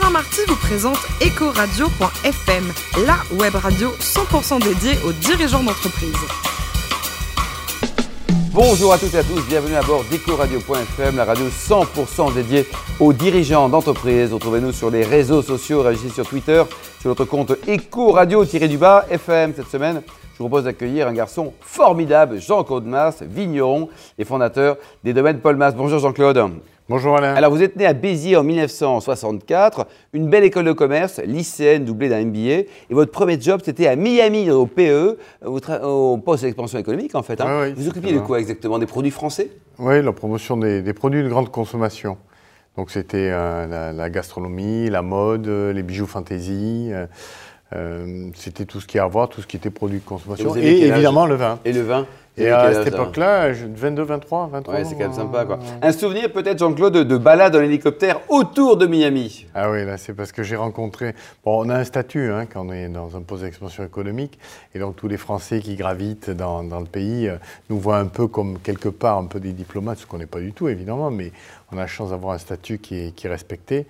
Alain Marty vous présente Ecoradio.fm, la web radio 100% dédiée aux dirigeants d'entreprise. Bonjour à toutes et à tous, bienvenue à bord d'Ecoradio.fm, la radio 100% dédiée aux dirigeants d'entreprise. Retrouvez-nous sur les réseaux sociaux, réagissez sur Twitter, sur notre compte Ecoradio-du-bas FM cette semaine. Je vous propose d'accueillir un garçon formidable, Jean-Claude Masse, vigneron et fondateur des domaines Paul Masse. Bonjour Jean-Claude. Bonjour Alain. Alors vous êtes né à Béziers en 1964, une belle école de commerce, lycéenne doublée d'un MBA, et votre premier job c'était à Miami au PE, au poste d'expansion économique en fait. Hein. vous occupiez de quoi exactement? Des produits français? Oui, la promotion des, produits de grande consommation. Donc c'était euh, la, gastronomie, la mode, les bijoux fantaisie. Euh, euh, c'était tout ce qui a à voir, tout ce qui était produit de consommation. Et, évidemment le vin. Et le vin? Et à cette époque-là, 22, 23, 23 Ouais, c'est quand même sympa, quoi. Un souvenir peut-être, Jean-Claude, de, balade en hélicoptère autour de Miami Ah oui, là, c'est parce que j'ai rencontré... Bon, on a un statut hein, quand on est dans un poste d'expansion économique, et donc tous les Français qui gravitent dans, le pays euh, nous voient un peu comme, quelque part, un peu des diplomates, ce qu'on n'est pas du tout, évidemment, mais on a la chance d'avoir un statut qui est, qui est respecté.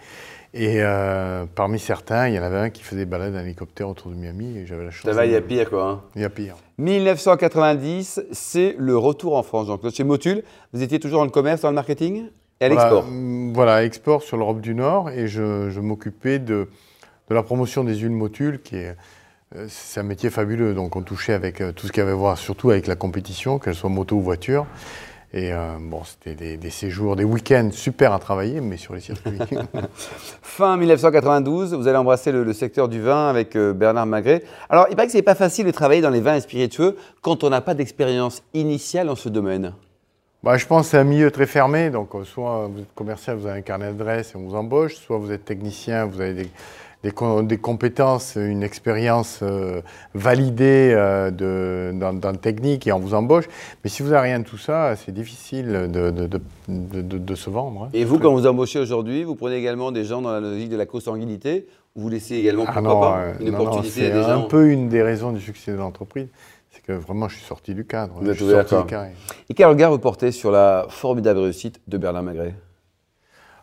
Et euh, parmi certains, il y en avait un qui faisait des balades en hélicoptère autour de Miami et j'avais la chance. Ça va, il y a pire quoi. Hein. Il y a pire. 1990, c'est le retour en France. Donc chez Motul, vous étiez toujours dans le commerce, dans le marketing et à l'export mm, Voilà, export sur l'Europe du Nord et je, m'occupais de, de, la promotion des huiles Motul qui est. Euh, c'est un métier fabuleux, donc on touchait avec euh, tout ce qu'il y avait à voir, surtout avec la compétition, qu'elle soit moto ou voiture. Et euh, bon, c'était des, séjours, des week-ends super à travailler, mais sur les circuits. fin 1992, vous allez embrasser le, secteur du vin avec euh, Bernard Magret. Alors, il paraît que ce n'est pas facile de travailler dans les vins et spiritueux quand on n'a pas d'expérience initiale en ce domaine. Bah, je pense que c'est un milieu très fermé. Donc, euh, soit vous êtes commercial, vous avez un carnet d'adresse et on vous embauche, soit vous êtes technicien, vous avez des des, compétences, une expérience euh, validée euh, de, dans, dans, le technique et on vous embauche. Mais si vous n'avez rien de tout ça, c'est difficile de, de, se vendre. Hein. Et vous, quand vous embauchez aujourd'hui, vous prenez également des gens dans la logique de la co-sanguinité? Ou vous laissez également, ah non, pas, une opportunité C'est un peu une des raisons du succès de l'entreprise. C'est que vraiment, je suis sorti du cadre. Vous êtes sorti du Et quel regard vous portez sur la formidable réussite de Bernard Magret?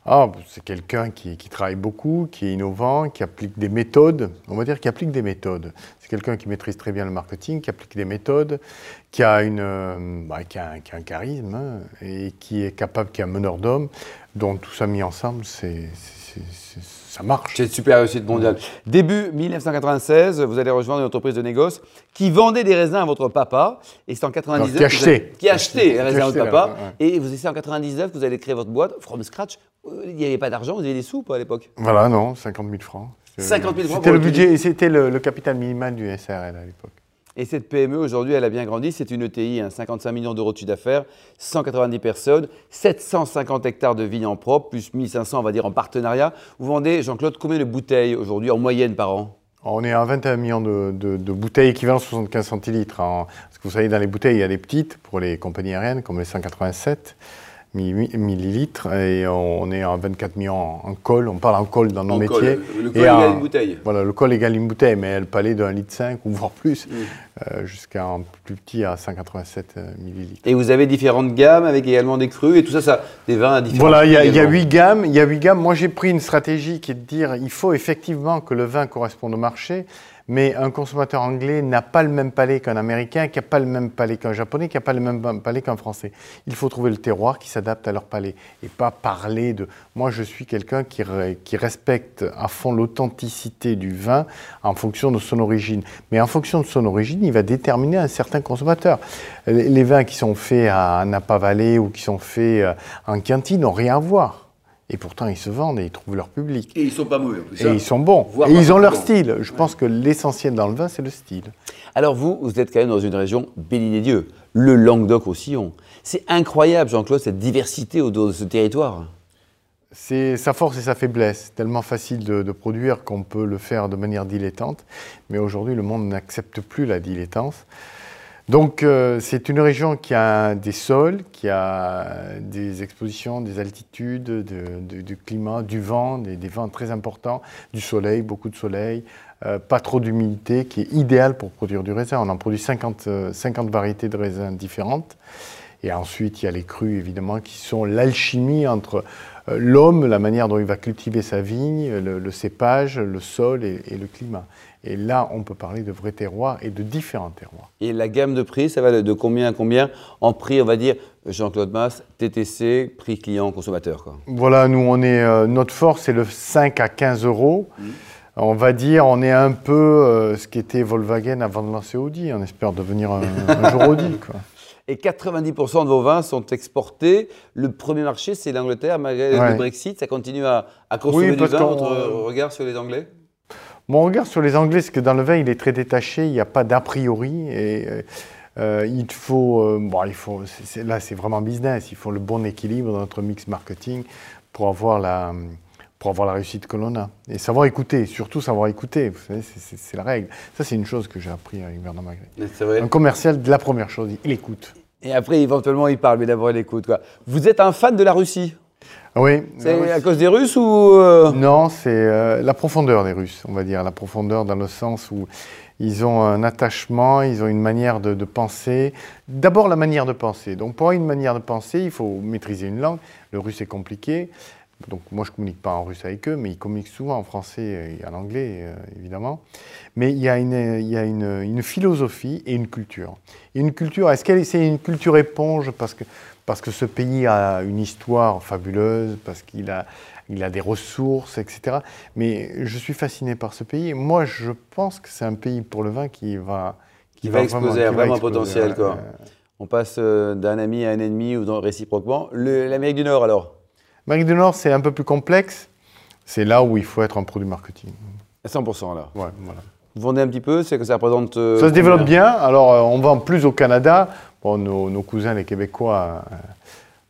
Ah, c'est quelqu'un qui, travaille beaucoup, qui est innovant, qui applique des méthodes. On va dire qu'il applique des méthodes. C'est quelqu'un qui maîtrise très bien le marketing, qui applique des méthodes, qui a, une, euh, bah, qui a, un, charisme hein, et qui est capable, qui est un meneur d'hommes. Donc tout ça mis ensemble, c'est, ça marche. C'est une super réussite mondiale. Début 1996, vous allez rejoindre une entreprise de négoce qui vendait des raisins à votre papa. Et c'est en 99. qui achetait. Qui achetait les raisins à votre papa. Et vous, c'est en 99 que vous allez créer votre boîte, from scratch. Euh, il n'y avait pas d'argent, vous aviez des sous pas à l'époque Voilà, non, 50 000 francs. 50 000 francs C'était le budget, c'était le, capital minimal du SRL à l'époque. Et cette PME, aujourd'hui, elle a bien grandi. C'est une ETI, 55 millions d'euros de chiffre d'affaires, 190 personnes, 750 hectares de vignes en propre, plus 1500, on va dire, en partenariat. Vous vendez, Jean-Claude, combien de bouteilles aujourd'hui en moyenne par an? On est à 21 millions de, bouteilles équivalent 75 centilitres. parce que vous savez, dans les bouteilles, il y a des petites pour les compagnies aériennes, comme les 187 millilitres et on est à 24 millions en col. On parle en col dans nos métiers. Le col égale une bouteille. Voilà, le col égale une bouteille, mais elle palait d'un litre 5 ou voire plus, mm. euh, jusqu'à un plus petit à 187 euh, millilitres. Et vous avez différentes gammes avec également des crus et tout ça, ça des vins à différents Voilà, il y, a huit gammes. Il y a huit gammes. Moi, j'ai pris une stratégie qui est de dire il faut effectivement que le vin corresponde au marché mais un consommateur anglais n'a pas le même palais qu'un américain, qui n'a pas le même palais qu'un japonais, qui n'a pas le même palais qu'un français. Il faut trouver le terroir qui s'adapte à leur palais et pas parler de. Moi, je suis quelqu'un qui, respecte à fond l'authenticité du vin en fonction de son origine. Mais en fonction de son origine, il va déterminer un certain consommateur. Les vins qui sont faits à Napa Valley ou qui sont faits euh, en Chianti n'ont rien à voir. Et pourtant, ils se vendent et ils trouvent leur public. Et ils sont pas mauvais. Et ils sont bons. et ils ont leur style. Je pense que l'essentiel dans le vin, c'est le style. Alors vous, vous êtes quand même dans une région bénie des dieux, le Languedoc-Roussillon. C'est incroyable, Jean-Claude, cette diversité autour de ce territoire. C'est sa force et sa faiblesse. Tellement facile de, de produire qu'on peut le faire de manière dilettante. Mais aujourd'hui, le monde n'accepte plus la dilettance. Donc euh, c'est une région qui a des sols, qui a des expositions, des altitudes, du climat, du vent, des, vents très importants, du soleil, beaucoup de soleil, euh, pas trop d'humidité, qui est idéal pour produire du raisin. On en produit 50, 50 euh, variétés de raisins différentes. Et ensuite, il y a les crus, évidemment, qui sont l'alchimie entre l'homme, la manière dont il va cultiver sa vigne, le, cépage, le sol et, le climat. Et là, on peut parler de vrais terroirs et de différents terroirs. Et la gamme de prix, ça va de combien à combien En prix, on va dire, Jean-Claude Masse, TTC, prix client consommateur. Quoi. Voilà, nous, on est, euh, notre force, c'est le 5 à 15 euros. Mmh. On va dire, on est un peu euh, ce qu'était Volkswagen avant de lancer Audi. On espère devenir un, jour Audi. Quoi. Et 90% de vos vins sont exportés. Le premier marché, c'est l'Angleterre, malgré le Brexit. Ça continue à, consommer du vin. Votre regard sur les Anglais? Mon regard sur les Anglais, c'est que dans le vin, il est très détaché. Il n'y a pas d'a priori. Et, euh, euh, il faut, euh, bon, il faut là, c'est vraiment business. Il faut le bon équilibre dans notre mix marketing pour avoir la, pour avoir la réussite que l'on a. Et savoir écouter, surtout savoir écouter. Vous savez, c'est la règle. Ça, c'est une chose que j'ai appris avec Bernard Magret. Un commercial, la première chose, il écoute. Et après, éventuellement, il parle, mais d'abord, il écoute. Quoi. Vous êtes un fan de la Russie? Oui. C'est à cause des Russes ou euh? Non, c'est la profondeur des Russes, on va dire. La profondeur dans le sens où ils ont un attachement, ils ont une manière de, penser. D'abord, la manière de penser. Donc, pour avoir une manière de penser, il faut maîtriser une langue. Le russe est compliqué. Donc, moi, je ne communique pas en russe avec eux, mais ils communiquent souvent en français et en anglais, euh, évidemment. Mais il y a, une, il y a une, une, philosophie et une culture. Et une culture, est-ce qu'elle c'est une culture éponge parce que, parce que ce pays a une histoire fabuleuse, parce qu'il a il a des ressources, etc. Mais je suis fasciné par ce pays. Moi, je pense que c'est un pays pour le vin qui va... Qui, va, exploser, vraiment, potentiel. Quoi. On passe euh, d'un ami à un ennemi ou réciproquement. L'Amérique du Nord, alors L'Amérique du Nord, c'est un peu plus complexe. C'est là où il faut être un produit marketing. À 100% là Ouais, voilà. Vous vendez un petit peu C'est que ça représente. Euh, ça se développe bien. Alors, euh, on vend plus au Canada. Bon, nos, nos cousins, les Québécois,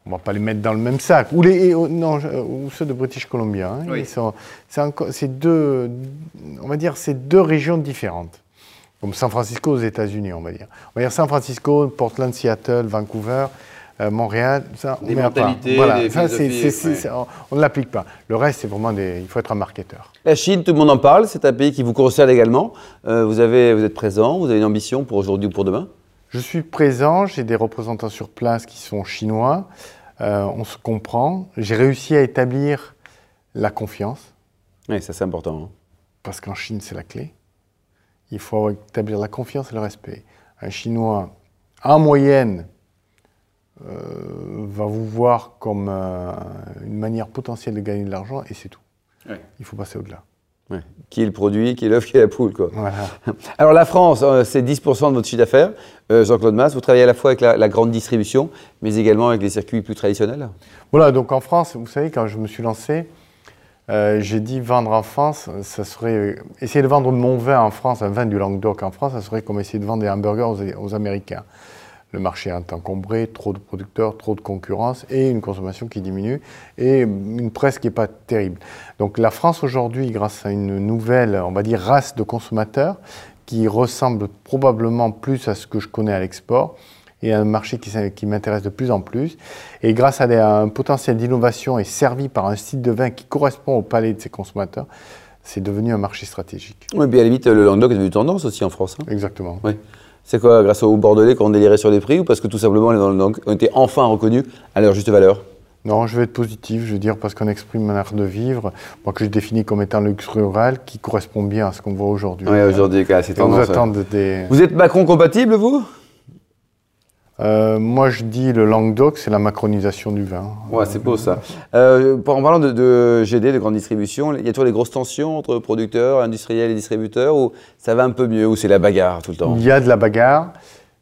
on va pas les mettre dans le même sac. Ou, les, non, ou ceux de British Columbia. Hein. c'est deux, on va dire, c'est deux régions différentes. Comme San Francisco aux États-Unis, on va dire. On va dire San Francisco, Portland, Seattle, Vancouver, euh, Montréal. Ça, on des mentalités, voilà. on ne l'applique pas. Le reste, c'est vraiment des, il faut être un marketeur. La Chine, tout le monde en parle. C'est un pays qui vous concerne également. Euh, vous avez, vous êtes présent. Vous avez une ambition pour aujourd'hui ou pour demain? Je suis présent, j'ai des représentants sur place qui sont chinois, euh, on se comprend. J'ai réussi à établir la confiance. Oui, ça c'est important. Hein. Parce qu'en Chine, c'est la clé. Il faut établir la confiance et le respect. Un Chinois, en moyenne, va vous voir comme euh, une manière potentielle de gagner de l'argent et c'est tout. Il faut passer au-delà. Qui est le produit, qui est l'œuf, qui est la poule. Quoi. Alors la France, euh, c'est 10% de votre chiffre d'affaires. Euh, Jean-Claude Masse, vous travaillez à la fois avec la, grande distribution, mais également avec les circuits plus traditionnels Voilà, donc en France, vous savez, quand je me suis lancé, euh, j'ai dit vendre en France, ça serait. essayer de vendre mon vin en France, un vin du Languedoc en France, ça serait comme essayer de vendre des hamburgers aux Américains le marché est encombré, trop de producteurs, trop de concurrence et une consommation qui diminue et une presse qui n'est pas terrible. Donc la France aujourd'hui, grâce à une nouvelle, on va dire, race de consommateurs qui ressemble probablement plus à ce que je connais à l'export, et un marché qui, m'intéresse de plus en plus. Et grâce à, un potentiel d'innovation et servi par un style de vin qui correspond au palais de ces consommateurs, c'est devenu un marché stratégique. Oui, puis à la limite, le Languedoc est devenu tendance aussi en France. Hein? Exactement. Oui. C'est quoi, grâce aux Bordelais, qu'on délirait sur les prix ou parce que tout simplement ont été enfin reconnus à leur juste valeur? Non, je vais être positif, je veux dire, parce qu'on exprime un art de vivre, moi que je définis comme étant le luxe rural, qui correspond bien à ce qu'on voit aujourd'hui. Oui, aujourd'hui, c'est tendance. des... Vous êtes Macron compatible, vous? Euh, moi, je dis le Languedoc, c'est la macronisation du vin. Ouais, c'est beau ça. Euh, en parlant de, GD, de grande distribution, il y a toujours des grosses tensions entre producteurs, industriels et distributeurs, ou ça va un peu mieux, ou c'est la bagarre tout le temps? Il y a de la bagarre,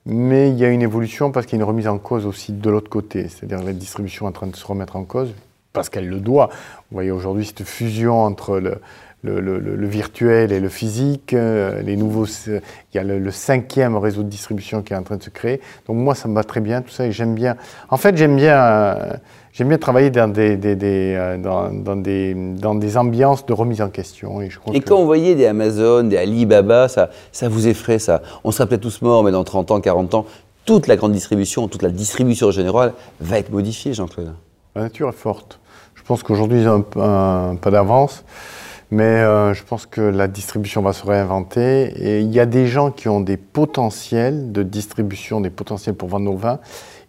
mais il y a une évolution parce qu'il y a une remise en cause aussi de l'autre côté. C'est-à-dire la distribution est en train de se remettre en cause, parce qu'elle le doit. Vous voyez aujourd'hui cette fusion entre le, le, virtuel et le physique. Euh, les nouveaux, il y a le, cinquième réseau de distribution qui est en train de se créer. Donc moi, ça me va très bien tout ça et j'aime bien. En fait, j'aime bien, euh, j'aime bien travailler dans des, euh, dans, des, dans des ambiances de remise en question. Et, quand vous voyez des Amazon, des Alibaba, ça, ça vous effraie ça. On sera peut-être tous morts, mais dans 30 ans, 40 ans, toute la grande distribution, toute la distribution générale va être modifiée, Jean-Claude. La nature est forte. Je pense qu'aujourd'hui, ils ont un, un peu d'avance. Mais euh, je pense que la distribution va se réinventer. Et il y a des gens qui ont des potentiels de distribution, des potentiels pour vendre nos vins,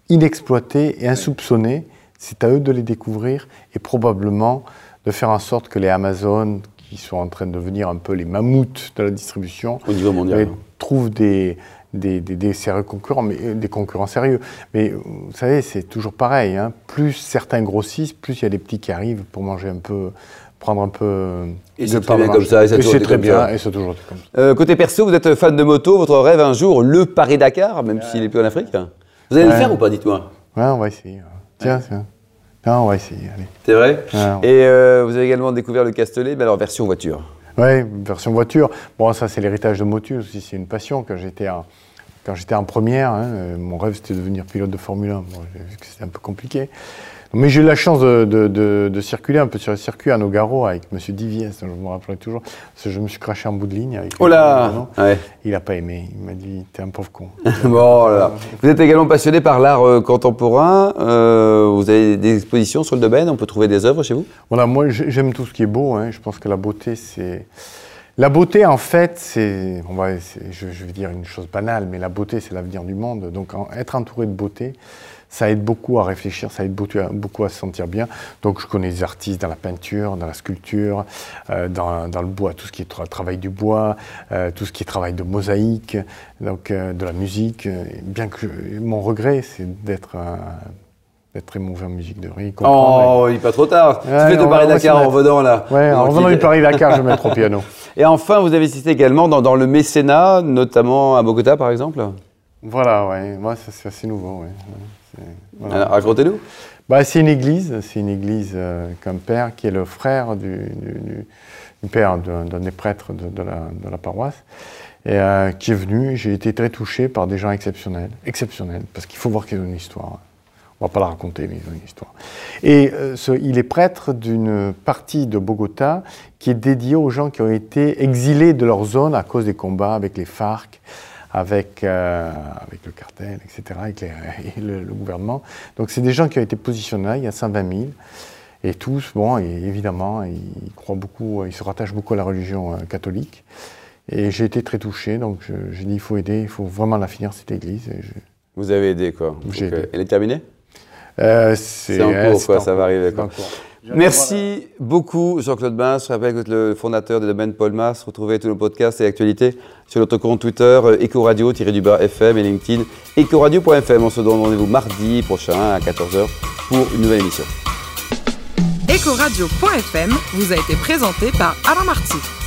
inexploités et insoupçonnés. C'est à eux de les découvrir et probablement de faire en sorte que les Amazon, qui sont en train de devenir un peu les mammouths de la distribution, au niveau mondial, trouvent des, des, des, sérieux concurrents, mais euh, des concurrents sérieux. Mais vous savez, c'est toujours pareil. Hein. Plus certains grossissent, plus il y a des petits qui arrivent pour manger un peu, prendre un peu. Et c'est très bien comme ça. Et, c'est très bien. Et c'est toujours comme ça. Euh, côté perso, vous êtes fan de moto. Votre rêve un jour, le Paris-Dakar, même s'il est plus en Afrique? Vous allez le faire ou pas Dites-moi? Ouais, on va essayer. Tiens, tiens. Non, on va essayer. C'est vrai Et euh, vous avez également découvert le Castellet, mais alors version voiture. Oui, version voiture. Bon, ça, c'est l'héritage de Motus aussi. C'est une passion. Quand j'étais en, quand j'étais en première, hein, euh, mon rêve, c'était de devenir pilote de Formule 1. Bon, j'ai vu que c'était un peu compliqué. Mais j'ai eu la chance de, circuler un peu sur le circuit à Nogaro avec M. Diviès, je me rappellerai toujours. Parce que je me suis craché en bout de ligne. Avec oh là Il n'a pas aimé. Il m'a dit T'es un pauvre con. bon, là. Vous êtes également passionné par l'art euh, contemporain. Euh, vous avez des expositions sur le domaine On peut trouver des œuvres chez vous? Voilà, moi j'aime tout ce qui est beau. Hein. Je pense que la beauté, c'est. La beauté, en fait, c'est, on va, je, je, vais dire une chose banale, mais la beauté, c'est l'avenir du monde. Donc, être entouré de beauté, ça aide beaucoup à réfléchir, ça aide beaucoup à, se sentir bien. Donc je connais des artistes dans la peinture, dans la sculpture, euh, dans, le bois, tout ce qui est travail du bois, euh, tout ce qui est travail de mosaïque, donc euh, de la musique. Bien que mon regret, c'est d'être d'être très mauvais en musique de riz. Oh, il n'est pas trop tard. tu fais de Paris-Dakar en revenant là. Ouais, en revenant du Paris-Dakar, je vais mettre au piano. Et enfin, vous avez cité également dans, dans, le mécénat, notamment à Bogota par exemple? Voilà, ouais. Moi, c'est assez nouveau. Ouais. Racontez-nous. Bah, c'est une église, c'est une église euh, qu'un père qui est le frère du, père d'un des prêtres de, la, paroisse, et euh, qui est venu. J'ai été très touché par des gens exceptionnels, exceptionnels, parce qu'il faut voir qu'ils ont une histoire. On va pas la raconter, mais ils ont une histoire. Et euh, il est prêtre d'une partie de Bogota qui est dédiée aux gens qui ont été exilés de leur zone à cause des combats avec les FARC, avec, euh, avec le cartel, etc., avec le, gouvernement. Donc c'est des gens qui ont été positionnés là, il y a 120 000. Et tous, bon, évidemment, ils croient beaucoup, ils se rattachent beaucoup à la religion euh, catholique. Et j'ai été très touché, donc j'ai dit il faut aider, il faut vraiment la finir cette église. Vous avez aidé quoi J'ai aidé. Elle est terminée? Euh, C'est en cours, quoi, ça va arriver. Quoi. Merci beaucoup, Jean-Claude Bain. Je rappelle que vous êtes le fondateur de domaine Paul Mars. Retrouvez tous nos podcasts et actualités sur notre compte Twitter, Ecoradio-FM et LinkedIn, ecoradio.fm. On se donne rendez-vous mardi prochain à 14h pour une nouvelle émission. Ecoradio.fm vous a été présenté par Alain Marty.